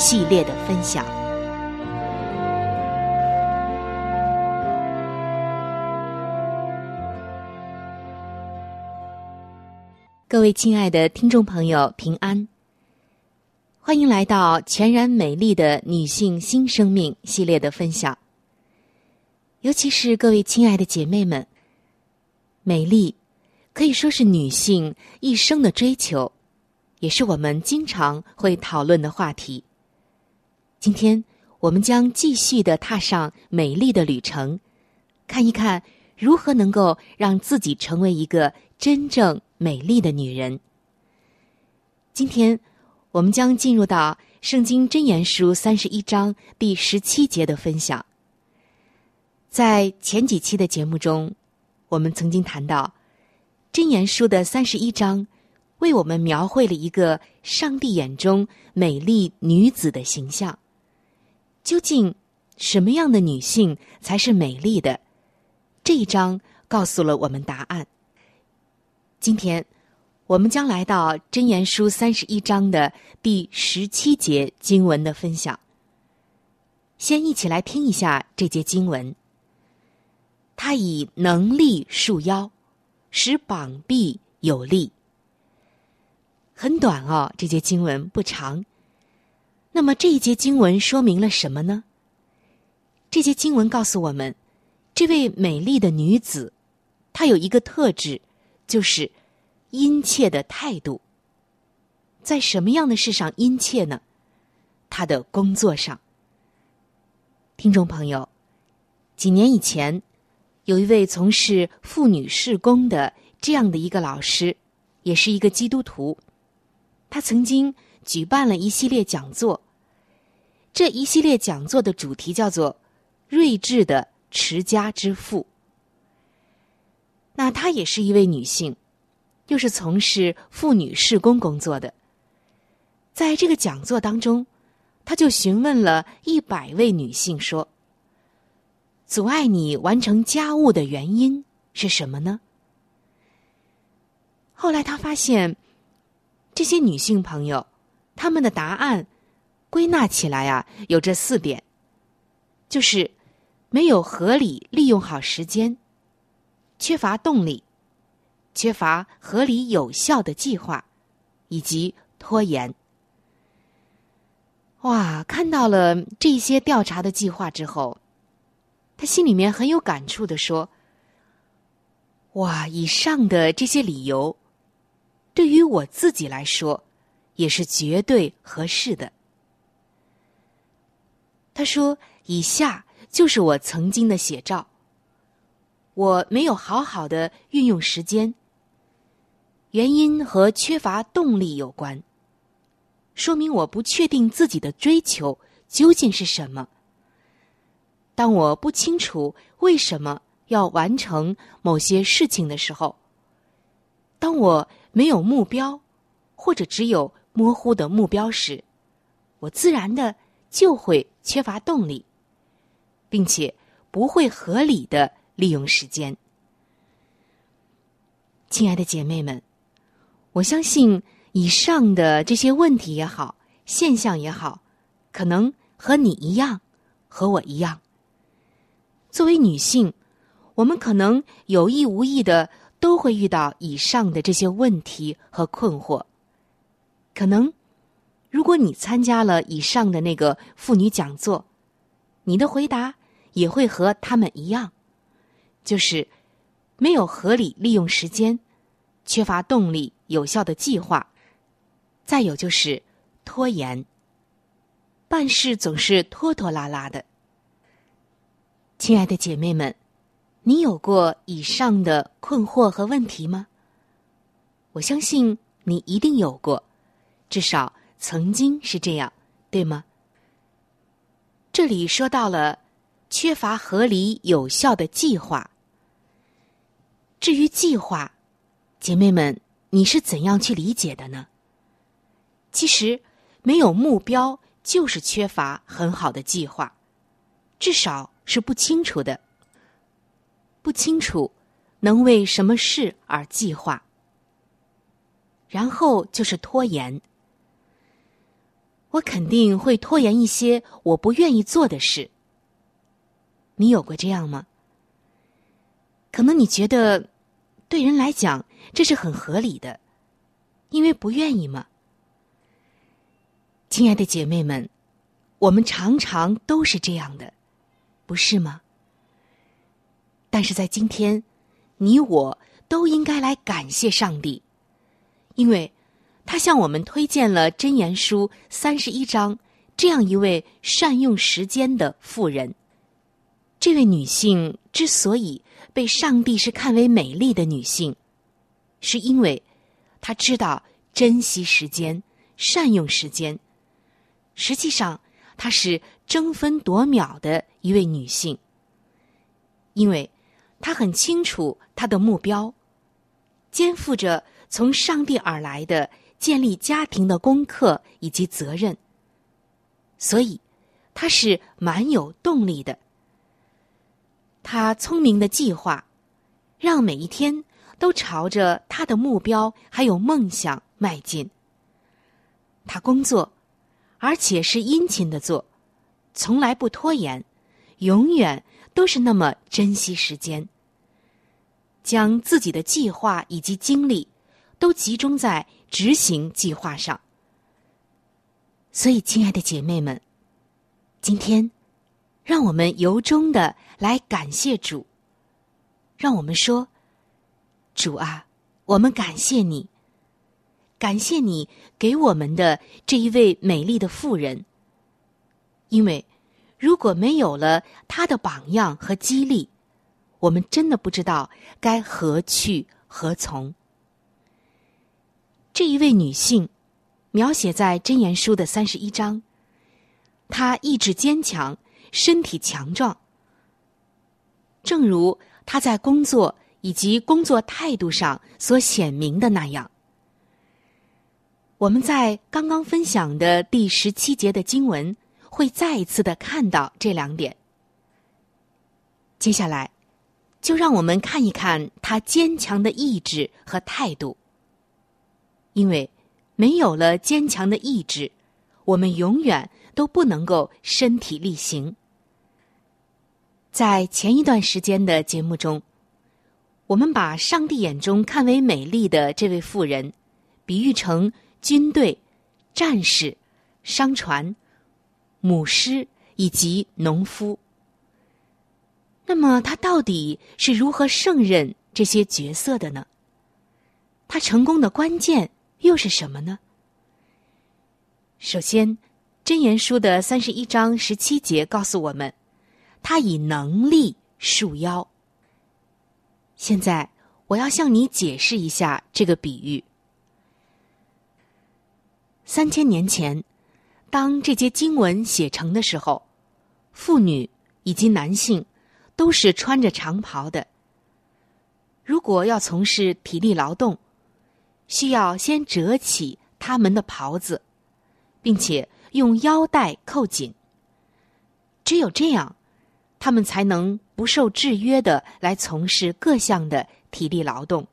系列的分享。各位亲爱的听众朋友，平安！欢迎来到全然美丽的女性新生命系列的分享。尤其是各位亲爱的姐妹们，美丽可以说是女性一生的追求，也是我们经常会讨论的话题。今天我们将继续的踏上美丽的旅程，看一看如何能够让自己成为一个真正美丽的女人。今天我们将进入到《圣经真言书》三十一章第十七节的分享。在前几期的节目中，我们曾经谈到《真言书》的三十一章，为我们描绘了一个上帝眼中美丽女子的形象。究竟什么样的女性才是美丽的？这一章告诉了我们答案。今天我们将来到《真言书》三十一章的第十七节经文的分享。先一起来听一下这节经文。他以能力束腰，使膀臂有力。很短哦，这节经文不长。那么这一节经文说明了什么呢？这节经文告诉我们，这位美丽的女子，她有一个特质，就是殷切的态度。在什么样的事上殷切呢？她的工作上。听众朋友，几年以前，有一位从事妇女事工的这样的一个老师，也是一个基督徒，他曾经。举办了一系列讲座，这一系列讲座的主题叫做“睿智的持家之父”。那她也是一位女性，又是从事妇女事工工作的。在这个讲座当中，他就询问了一百位女性说：“阻碍你完成家务的原因是什么呢？后来他发现，这些女性朋友，他们的答案归纳起来啊，有这四点，就是没有合理利用好时间，缺乏动力，缺乏合理有效的计划，以及拖延。哇，看到了这些调查的计划之后。他心里面很有感触的说：“哇，以上的这些理由，对于我自己来说，也是绝对合适的。”他说：“以下就是我曾经的写照。我没有好好的运用时间，原因和缺乏动力有关，说明我不确定自己的追求究竟是什么。”当我不清楚为什么要完成某些事情的时候，当我没有目标，或者只有模糊的目标时，我自然的就会缺乏动力，并且不会合理的利用时间。亲爱的姐妹们，我相信以上的这些问题也好，现象也好，可能和你一样，和我一样。作为女性，我们可能有意无意的都会遇到以上的这些问题和困惑。可能，如果你参加了以上的那个妇女讲座，你的回答也会和他们一样，就是没有合理利用时间，缺乏动力、有效的计划，再有就是拖延，办事总是拖拖拉拉的。亲爱的姐妹们，你有过以上的困惑和问题吗？我相信你一定有过，至少曾经是这样，对吗？这里说到了缺乏合理有效的计划。至于计划，姐妹们，你是怎样去理解的呢？其实，没有目标就是缺乏很好的计划，至少。是不清楚的，不清楚能为什么事而计划，然后就是拖延。我肯定会拖延一些我不愿意做的事。你有过这样吗？可能你觉得对人来讲这是很合理的，因为不愿意吗？亲爱的姐妹们，我们常常都是这样的。不是吗？但是在今天，你我都应该来感谢上帝，因为他向我们推荐了《真言书》三十一章这样一位善用时间的妇人。这位女性之所以被上帝是看为美丽的女性，是因为她知道珍惜时间、善用时间。实际上，她是争分夺秒的。一位女性，因为她很清楚她的目标，肩负着从上帝而来的建立家庭的功课以及责任，所以他是蛮有动力的。他聪明的计划，让每一天都朝着他的目标还有梦想迈进。他工作，而且是殷勤的做，从来不拖延。永远都是那么珍惜时间，将自己的计划以及精力都集中在执行计划上。所以，亲爱的姐妹们，今天让我们由衷的来感谢主。让我们说：“主啊，我们感谢你，感谢你给我们的这一位美丽的妇人，因为。”如果没有了她的榜样和激励，我们真的不知道该何去何从。这一位女性，描写在《箴言书》的三十一章，她意志坚强，身体强壮，正如她在工作以及工作态度上所显明的那样。我们在刚刚分享的第十七节的经文。会再一次的看到这两点。接下来，就让我们看一看他坚强的意志和态度。因为没有了坚强的意志，我们永远都不能够身体力行。在前一段时间的节目中，我们把上帝眼中看为美丽的这位妇人，比喻成军队、战士、商船、母狮以及农夫。那么，他到底是如何胜任这些角色的呢？他成功的关键又是什么呢？首先，《真言书》的三十一章十七节告诉我们。他以能力束腰。现在我要向你解释一下这个比喻。三千年前，当这些经文写成的时候，妇女以及男性都是穿着长袍的。如果要从事体力劳动，需要先折起他们的袍子，并且用腰带扣紧。只有这样。他们才能不受制约的来从事各项的体力劳动。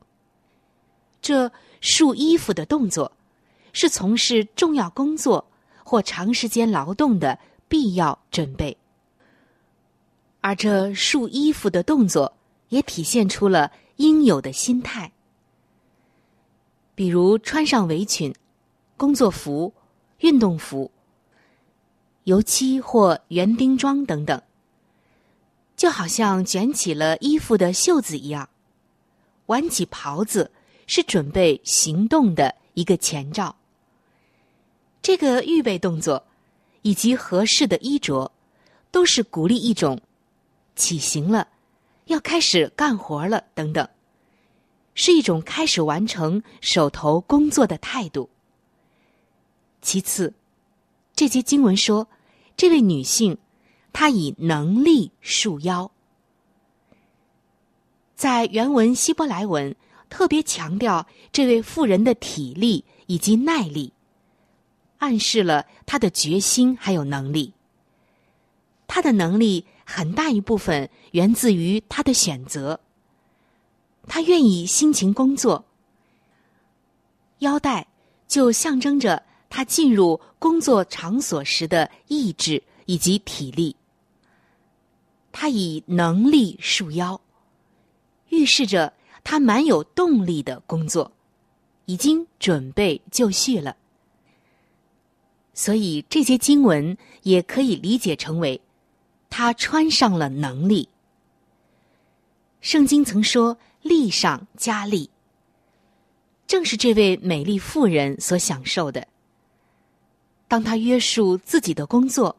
这束衣服的动作，是从事重要工作或长时间劳动的必要准备。而这束衣服的动作，也体现出了应有的心态，比如穿上围裙、工作服、运动服、油漆或园丁装等等。就好像卷起了衣服的袖子一样，挽起袍子是准备行动的一个前兆。这个预备动作以及合适的衣着，都是鼓励一种起行了，要开始干活了等等，是一种开始完成手头工作的态度。其次，这节经文说，这位女性。她以能力束腰，在原文希伯来文特别强调这位妇人的体力以及耐力，暗示了她的决心还有能力。她的能力很大一部分源自于她的选择，他愿意辛勤工作。腰带就象征着他进入工作场所时的意志以及体力。他以能力束腰，预示着他蛮有动力的工作，已经准备就绪了。所以这些经文也可以理解成为，他穿上了能力。圣经曾说“力上加力”，正是这位美丽妇人所享受的。当他约束自己的工作，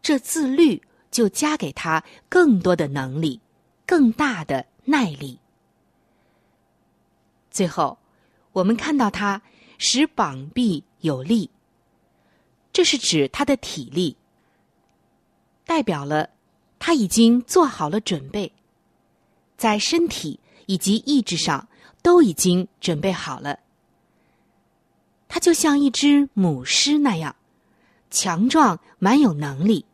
这自律。就加给他更多的能力，更大的耐力。最后，我们看到他使膀臂有力，这是指他的体力，代表了他已经做好了准备，在身体以及意志上都已经准备好了。他就像一只母狮那样强壮，蛮有能力。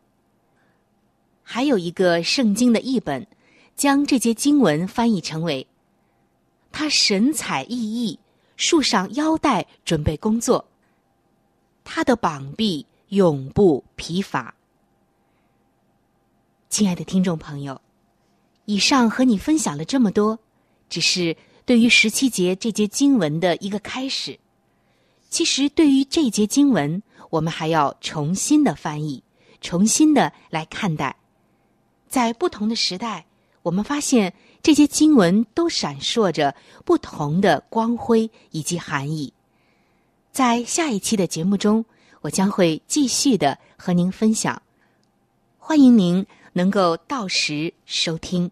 还有一个圣经的译本，将这些经文翻译成为：“他神采奕奕，束上腰带，准备工作。他的膀臂永不疲乏。”亲爱的听众朋友，以上和你分享了这么多，只是对于十七节这节经文的一个开始。其实，对于这节经文，我们还要重新的翻译，重新的来看待。在不同的时代，我们发现这些经文都闪烁着不同的光辉以及含义。在下一期的节目中，我将会继续的和您分享。欢迎您能够到时收听。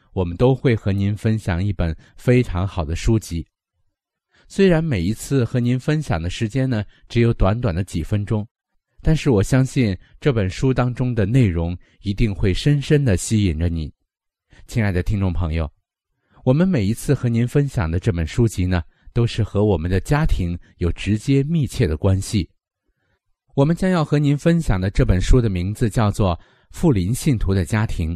我们都会和您分享一本非常好的书籍。虽然每一次和您分享的时间呢只有短短的几分钟，但是我相信这本书当中的内容一定会深深的吸引着你，亲爱的听众朋友。我们每一次和您分享的这本书籍呢，都是和我们的家庭有直接密切的关系。我们将要和您分享的这本书的名字叫做《富林信徒的家庭》。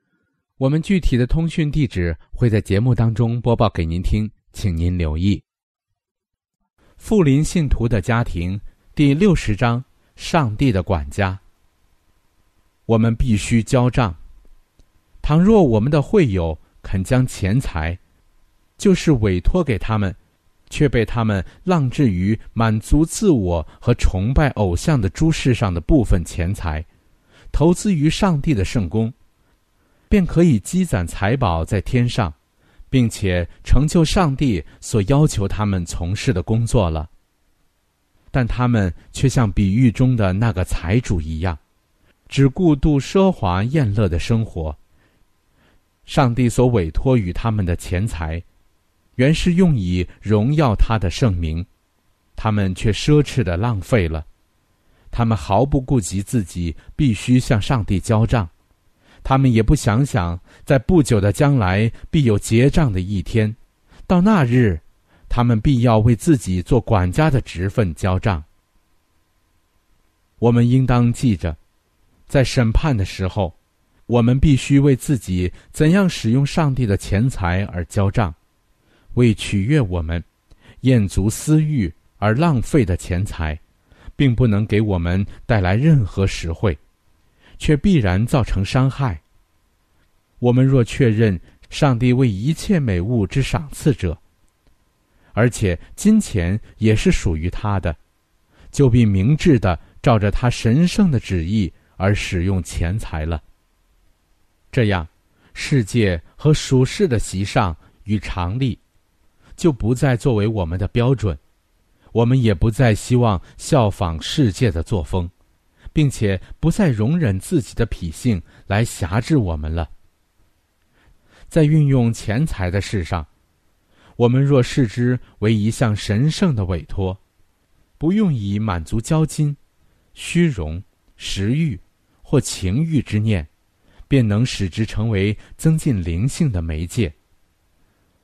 我们具体的通讯地址会在节目当中播报给您听，请您留意。富林信徒的家庭第六十章：上帝的管家。我们必须交账。倘若我们的会友肯将钱财，就是委托给他们。却被他们浪掷于满足自我和崇拜偶像的诸事上的部分钱财，投资于上帝的圣功，便可以积攒财宝在天上，并且成就上帝所要求他们从事的工作了。但他们却像比喻中的那个财主一样，只顾度奢华宴乐的生活。上帝所委托于他们的钱财。原是用以荣耀他的圣名，他们却奢侈的浪费了。他们毫不顾及自己必须向上帝交账，他们也不想想在不久的将来必有结账的一天，到那日，他们必要为自己做管家的职分交账。我们应当记着，在审判的时候，我们必须为自己怎样使用上帝的钱财而交账。为取悦我们、厌足私欲而浪费的钱财，并不能给我们带来任何实惠，却必然造成伤害。我们若确认上帝为一切美物之赏赐者，而且金钱也是属于他的，就必明智的照着他神圣的旨意而使用钱财了。这样，世界和属世的习上与常例。就不再作为我们的标准，我们也不再希望效仿世界的作风，并且不再容忍自己的脾性来辖制我们了。在运用钱财的事上，我们若视之为一项神圣的委托，不用以满足交金、虚荣、食欲或情欲之念，便能使之成为增进灵性的媒介。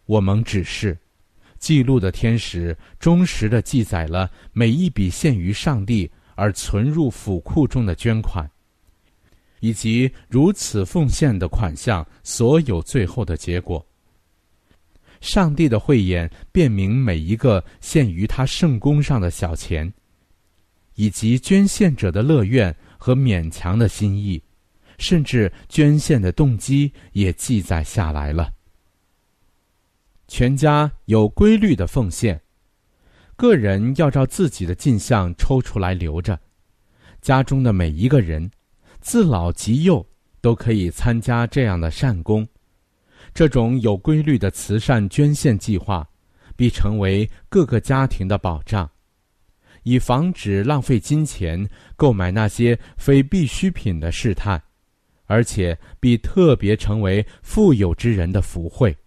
我们只是。记录的天使忠实的记载了每一笔献于上帝而存入府库中的捐款，以及如此奉献的款项所有最后的结果。上帝的慧眼辨明每一个献于他圣功上的小钱，以及捐献者的乐愿和勉强的心意，甚至捐献的动机也记载下来了。全家有规律的奉献，个人要照自己的进项抽出来留着。家中的每一个人，自老及幼，都可以参加这样的善功。这种有规律的慈善捐献计划，必成为各个家庭的保障，以防止浪费金钱购买那些非必需品的试探，而且必特别成为富有之人的福慧。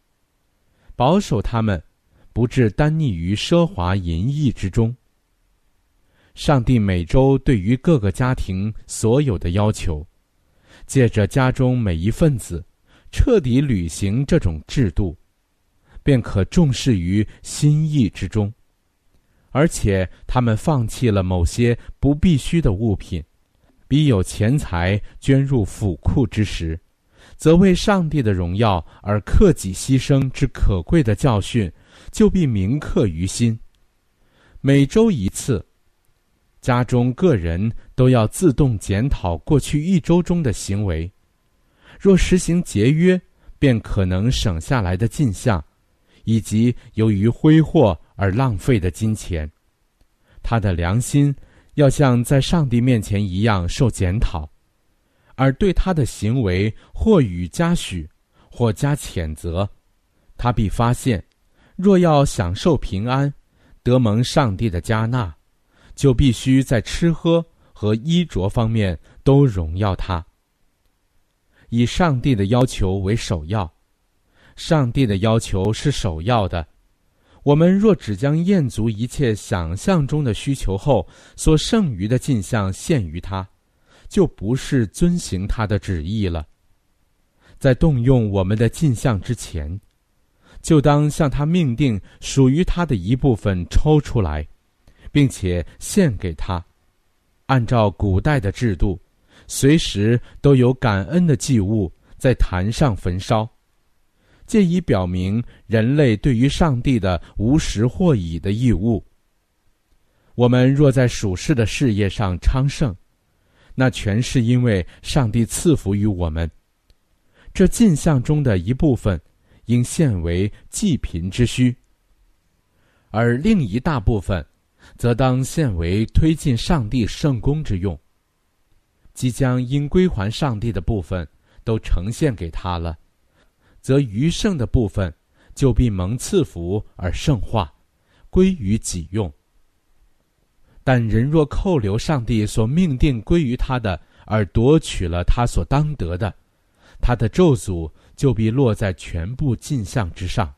保守他们，不致单溺于奢华淫逸之中。上帝每周对于各个家庭所有的要求，借着家中每一份子彻底履行这种制度，便可重视于心意之中。而且他们放弃了某些不必须的物品，比有钱财捐入府库之时。则为上帝的荣耀而克己牺牲之可贵的教训，就必铭刻于心。每周一次，家中个人都要自动检讨过去一周中的行为。若实行节约，便可能省下来的进项，以及由于挥霍而浪费的金钱。他的良心要像在上帝面前一样受检讨，而对他的行为或予嘉许，或加谴责，他必发现，若要享受平安，得蒙上帝的加纳。就必须在吃喝和衣着方面都荣耀他，以上帝的要求为首要。上帝的要求是首要的。我们若只将宴足一切想象中的需求后，所剩余的进项献于他，就不是遵行他的旨意了。在动用我们的进项之前，就当向他命定属于他的一部分抽出来。并且献给他，按照古代的制度，随时都有感恩的祭物在坛上焚烧，借以表明人类对于上帝的无时或已的义务。我们若在属世的事业上昌盛，那全是因为上帝赐福于我们。这进项中的一部分，应献为济贫之需，而另一大部分。则当献为推进上帝圣功之用。即将应归还上帝的部分都呈现给他了，则余剩的部分就必蒙赐福而圣化，归于己用。但人若扣留上帝所命定归于他的，而夺取了他所当得的，他的咒诅就必落在全部镜像之上。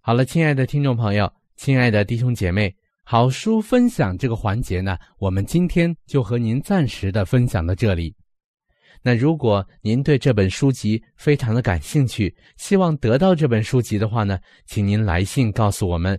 好了，亲爱的听众朋友。亲爱的弟兄姐妹，好书分享这个环节呢，我们今天就和您暂时的分享到这里。那如果您对这本书籍非常的感兴趣，希望得到这本书籍的话呢，请您来信告诉我们，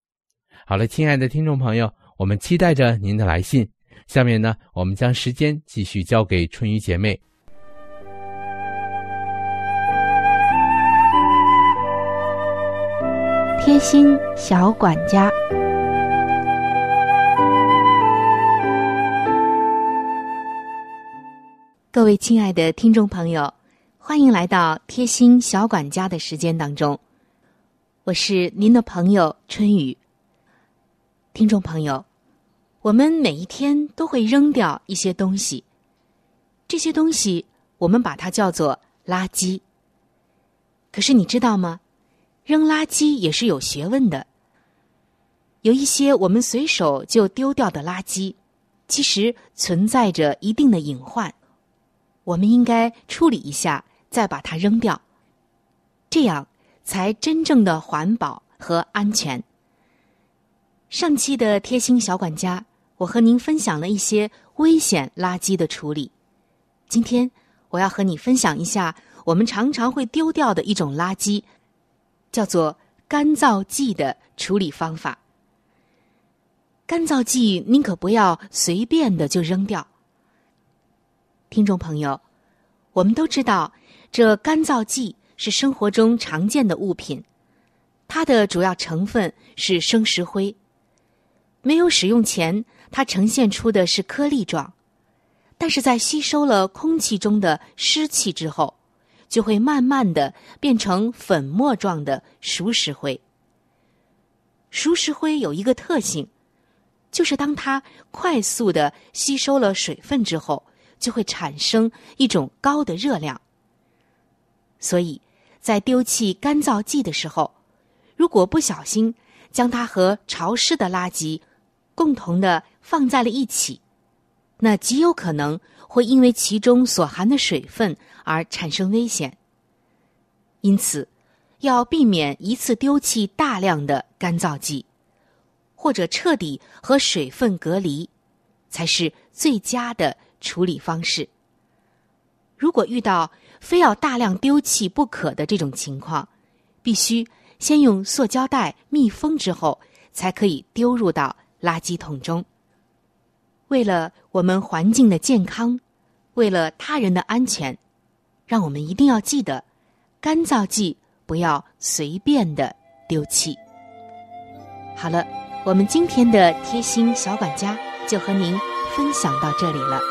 好了，亲爱的听众朋友，我们期待着您的来信。下面呢，我们将时间继续交给春雨姐妹。贴心小管家，各位亲爱的听众朋友，欢迎来到贴心小管家的时间当中，我是您的朋友春雨。听众朋友，我们每一天都会扔掉一些东西，这些东西我们把它叫做垃圾。可是你知道吗？扔垃圾也是有学问的。有一些我们随手就丢掉的垃圾，其实存在着一定的隐患，我们应该处理一下，再把它扔掉，这样才真正的环保和安全。上期的贴心小管家，我和您分享了一些危险垃圾的处理。今天我要和你分享一下我们常常会丢掉的一种垃圾。叫做干燥剂的处理方法。干燥剂您可不要随便的就扔掉。听众朋友，我们都知道，这干燥剂是生活中常见的物品，它的主要成分是生石灰。没有使用前，它呈现出的是颗粒状，但是在吸收了空气中的湿气之后。就会慢慢的变成粉末状的熟石灰。熟石灰有一个特性，就是当它快速的吸收了水分之后，就会产生一种高的热量。所以，在丢弃干燥剂的时候，如果不小心将它和潮湿的垃圾共同的放在了一起，那极有可能会因为其中所含的水分。而产生危险，因此要避免一次丢弃大量的干燥剂，或者彻底和水分隔离，才是最佳的处理方式。如果遇到非要大量丢弃不可的这种情况，必须先用塑胶袋密封之后，才可以丢入到垃圾桶中。为了我们环境的健康，为了他人的安全，让我们一定要记得，干燥剂不要随便的丢弃。好了，我们今天的贴心小管家就和您分享到这里了。